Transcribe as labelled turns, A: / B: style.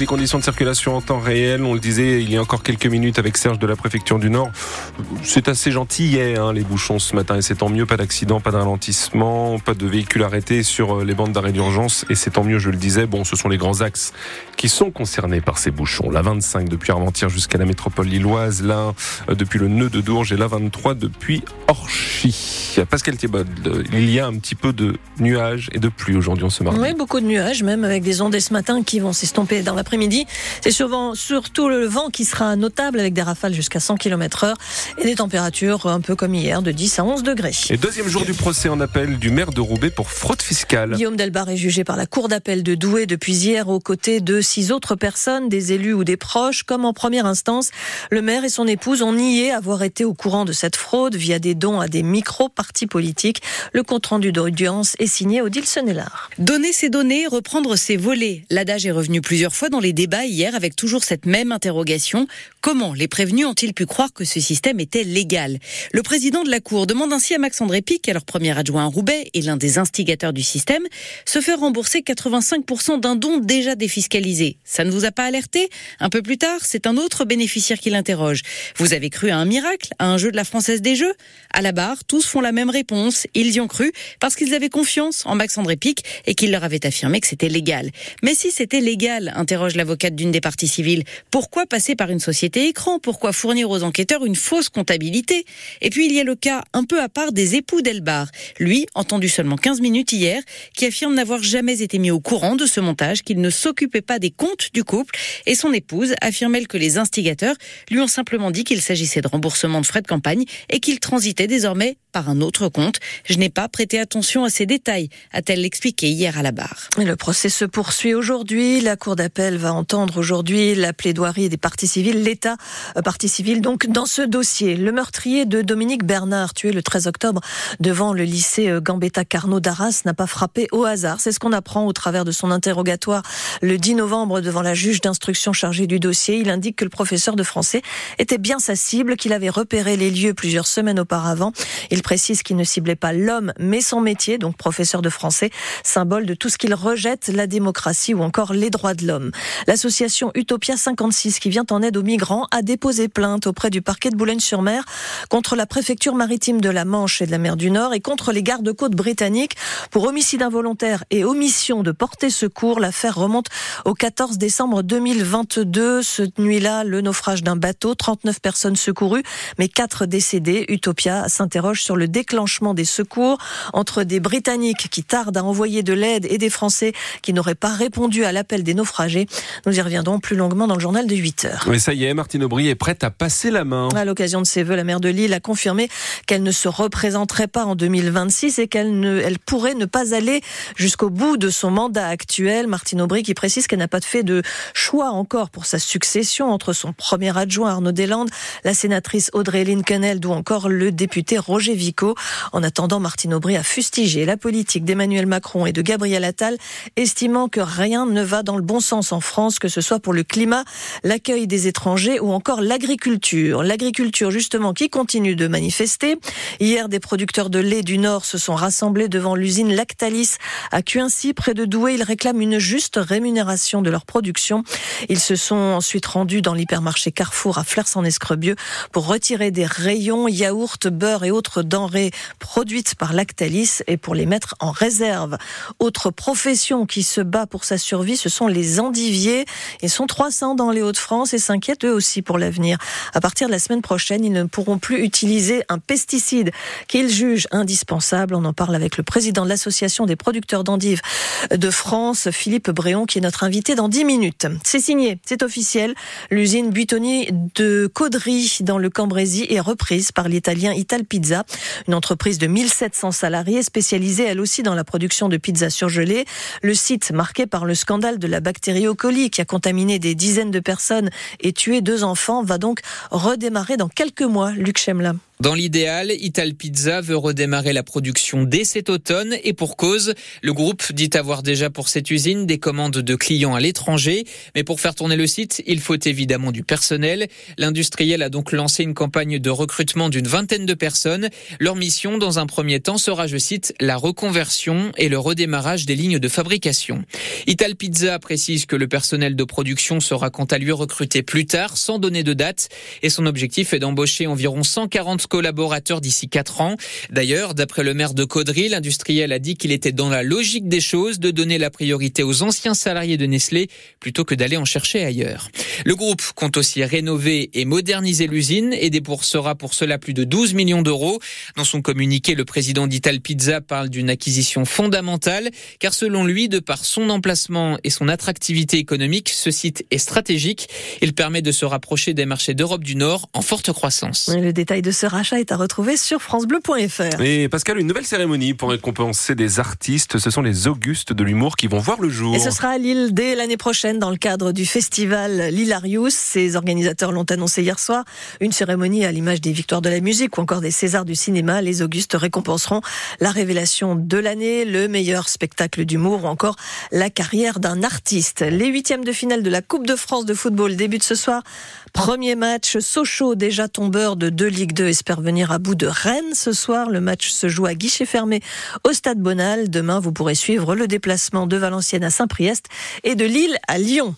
A: les conditions de circulation en temps réel. On le disait il y a encore quelques minutes avec Serge de la préfecture du Nord. C'est assez gentil hier, hein, les bouchons ce matin, et c'est tant mieux. Pas d'accident, pas de pas de véhicules arrêtés sur euh, les bandes d'arrêt d'urgence, et c'est tant mieux, je le disais. Bon, ce sont les grands axes qui sont concernés par ces bouchons. La 25 depuis Armentières jusqu'à la métropole lilloise, là euh, depuis le nœud de Dourges et la 23 depuis Orchy. Pascal Thibaud, il y a un petit peu de nuages et de pluie aujourd'hui en ce mardi.
B: Oui, beaucoup de nuages, même avec des ondes ce matin qui vont s'estomper dans l'après-midi. C'est souvent, surtout le vent qui sera notable avec des rafales jusqu'à 100 km heure et des températures un peu comme hier de 10 à 11 degrés.
A: Et deuxième jour du procès en appel du maire de Roubaix pour fraude fiscale.
B: Guillaume Delbar est jugé par la cour d'appel de Douai depuis hier aux côtés de six autres personnes, des élus ou des proches. Comme en première instance, le maire et son épouse ont nié avoir été au courant de cette fraude via des dons à des micro-partis politiques. Le compte rendu d'audience est signé Odile Sennelard.
C: Donner ses données, reprendre ses volets. L'adage est revenu plusieurs fois dans les débats hier avec toujours cette même interrogation. Comment les prévenus ont-ils pu croire que ce système était légal? Le président de la Cour demande ainsi à Max André Pic, leur premier adjoint à Roubaix et l'un des instigateurs du système, se faire rembourser 85% d'un don déjà défiscalisé. Ça ne vous a pas alerté? Un peu plus tard, c'est un autre bénéficiaire qui l'interroge. Vous avez cru à un miracle, à un jeu de la Française des Jeux? À la barre, tous font la même réponse. Ils y ont cru parce qu'ils avaient confiance en Max André Pic et qu'il leur avait affirmé que c'était légal. Mais si c'était légal, interroge l'avocate d'une des parties civiles, pourquoi passer par une société écran? Pourquoi fournir aux enquêteurs une fausse comptabilité? Et puis il y a le cas un peu à part des époux d'Elbar. Lui, entendu seulement 15 minutes hier, qui affirme n'avoir jamais été mis au courant de ce montage, qu'il ne s'occupait pas des comptes du couple, et son épouse affirme elle que les instigateurs lui ont simplement dit qu'il s'agissait de remboursement de frais de campagne et qu'il transitait désormais par un autre compte. Je n'ai pas prêté attention à ces détails, a-t-elle expliqué hier à la barre.
B: Le procès se poursuit aujourd'hui. La Cour d'appel va entendre aujourd'hui la plaidoirie des parties civiles, l'État euh, partie civile donc dans ce dossier. Le meurtrier de Dominique Bernard, tué le 13 octobre devant le lycée euh, Gambetta Carnot d'Arras, n'a pas frappé au hasard. C'est ce qu'on apprend au travers de son interrogatoire le 10 novembre devant la juge d'instruction chargée du dossier. Il indique que le professeur de français était bien sa cible, qu'il avait repéré les lieux plusieurs semaines auparavant. Précise qu'il ne ciblait pas l'homme, mais son métier, donc professeur de français, symbole de tout ce qu'il rejette, la démocratie ou encore les droits de l'homme. L'association Utopia 56, qui vient en aide aux migrants, a déposé plainte auprès du parquet de Boulogne-sur-Mer contre la préfecture maritime de la Manche et de la mer du Nord et contre les gardes-côtes britanniques pour homicide involontaire et omission de porter secours. L'affaire remonte au 14 décembre 2022. Cette nuit-là, le naufrage d'un bateau, 39 personnes secourues, mais 4 décédés. Utopia s'interroge sur le déclenchement des secours entre des Britanniques qui tardent à envoyer de l'aide et des Français qui n'auraient pas répondu à l'appel des naufragés. Nous y reviendrons plus longuement dans le journal de 8 heures.
A: Mais ça y est, Martine Aubry est prête à passer la main.
B: À l'occasion de ses vœux, la maire de Lille a confirmé qu'elle ne se représenterait pas en 2026 et qu'elle ne, elle pourrait ne pas aller jusqu'au bout de son mandat actuel. Martine Aubry qui précise qu'elle n'a pas fait de choix encore pour sa succession entre son premier adjoint Arnaud Deslandes, la sénatrice Audrey Linkenheld ou encore le député Roger En attendant, Martine Aubry a fustigé la politique d'Emmanuel Macron et de Gabriel Attal, estimant que rien ne va dans le bon sens en France, que ce soit pour le climat, l'accueil des étrangers ou encore l'agriculture. L'agriculture, justement, qui continue de manifester. Hier, des producteurs de lait du Nord se sont rassemblés devant l'usine Lactalis à Cuincy, près de Douai. Ils réclament une juste rémunération de leur production. Ils se sont ensuite rendus dans l'hypermarché Carrefour à Flers-en-Escrebieux pour retirer des rayons yaourts, beurre et autres produites par Lactalis et pour les mettre en réserve. Autre profession qui se bat pour sa survie, ce sont les endiviers. Ils sont 300 dans les Hauts-de-France et s'inquiètent eux aussi pour l'avenir. À partir de la semaine prochaine, ils ne pourront plus utiliser un pesticide qu'ils jugent indispensable. On en parle avec le président de l'association des producteurs d'endives de France, Philippe Bréon, qui est notre invité dans 10 minutes. C'est signé, c'est officiel. L'usine Buitoni de Caudry dans le Cambrésis est reprise par l'italien Ital Pizza, une entreprise de 1700 salariés spécialisée elle aussi dans la production de pizzas surgelées. Le site marqué par le scandale de la bactérie E. coli qui a contaminé des dizaines de personnes et tué deux enfants va donc redémarrer dans quelques mois, Luc Chemla.
D: Dans l'idéal, Ital Pizza veut redémarrer la production dès cet automne et pour cause, le groupe dit avoir déjà pour cette usine des commandes de clients à l'étranger. Mais pour faire tourner le site, il faut évidemment du personnel. L'industriel a donc lancé une campagne de recrutement d'une vingtaine de personnes. Leur mission, dans un premier temps, sera, je cite, la reconversion et le redémarrage des lignes de fabrication. Ital Pizza précise que le personnel de production sera quant à lui recruté plus tard, sans donner de date. Et son objectif est d'embaucher environ 140 collaborateurs d'ici 4 ans. D'ailleurs, d'après le maire de Caudry, l'industriel a dit qu'il était dans la logique des choses de donner la priorité aux anciens salariés de Nestlé plutôt que d'aller en chercher ailleurs. Le groupe compte aussi rénover et moderniser l'usine et dépoursera pour cela plus de 12 millions d'euros. Dans son communiqué, le président d'Ital Pizza parle d'une acquisition fondamentale car selon lui, de par son emplacement et son attractivité économique, ce site est stratégique. Il permet de se rapprocher des marchés d'Europe du Nord en forte croissance.
B: Le détail de ce rachat est à retrouver sur francebleu.fr.
A: Et Pascal, une nouvelle cérémonie pour récompenser des artistes. Ce sont les Augustes de l'humour qui vont voir le jour.
B: Et ce sera à Lille dès l'année prochaine dans le cadre du festival Lilarius. Ses organisateurs l'ont annoncé hier soir. Une cérémonie à l'image des victoires de la musique ou encore des Césars du cinéma. Les Augustes récompenseront la révélation de l'année, le meilleur spectacle d'humour ou encore la carrière d'un artiste. Les huitièmes de finale de la Coupe de France de football débutent ce soir. Premier match, Sochaux, déjà tombeur de deux Ligue 2, espère venir à bout de Rennes ce soir. Le match se joue à guichet fermé au Stade Bonal. Demain, vous pourrez suivre le déplacement de Valenciennes à Saint-Priest et de Lille à Lyon.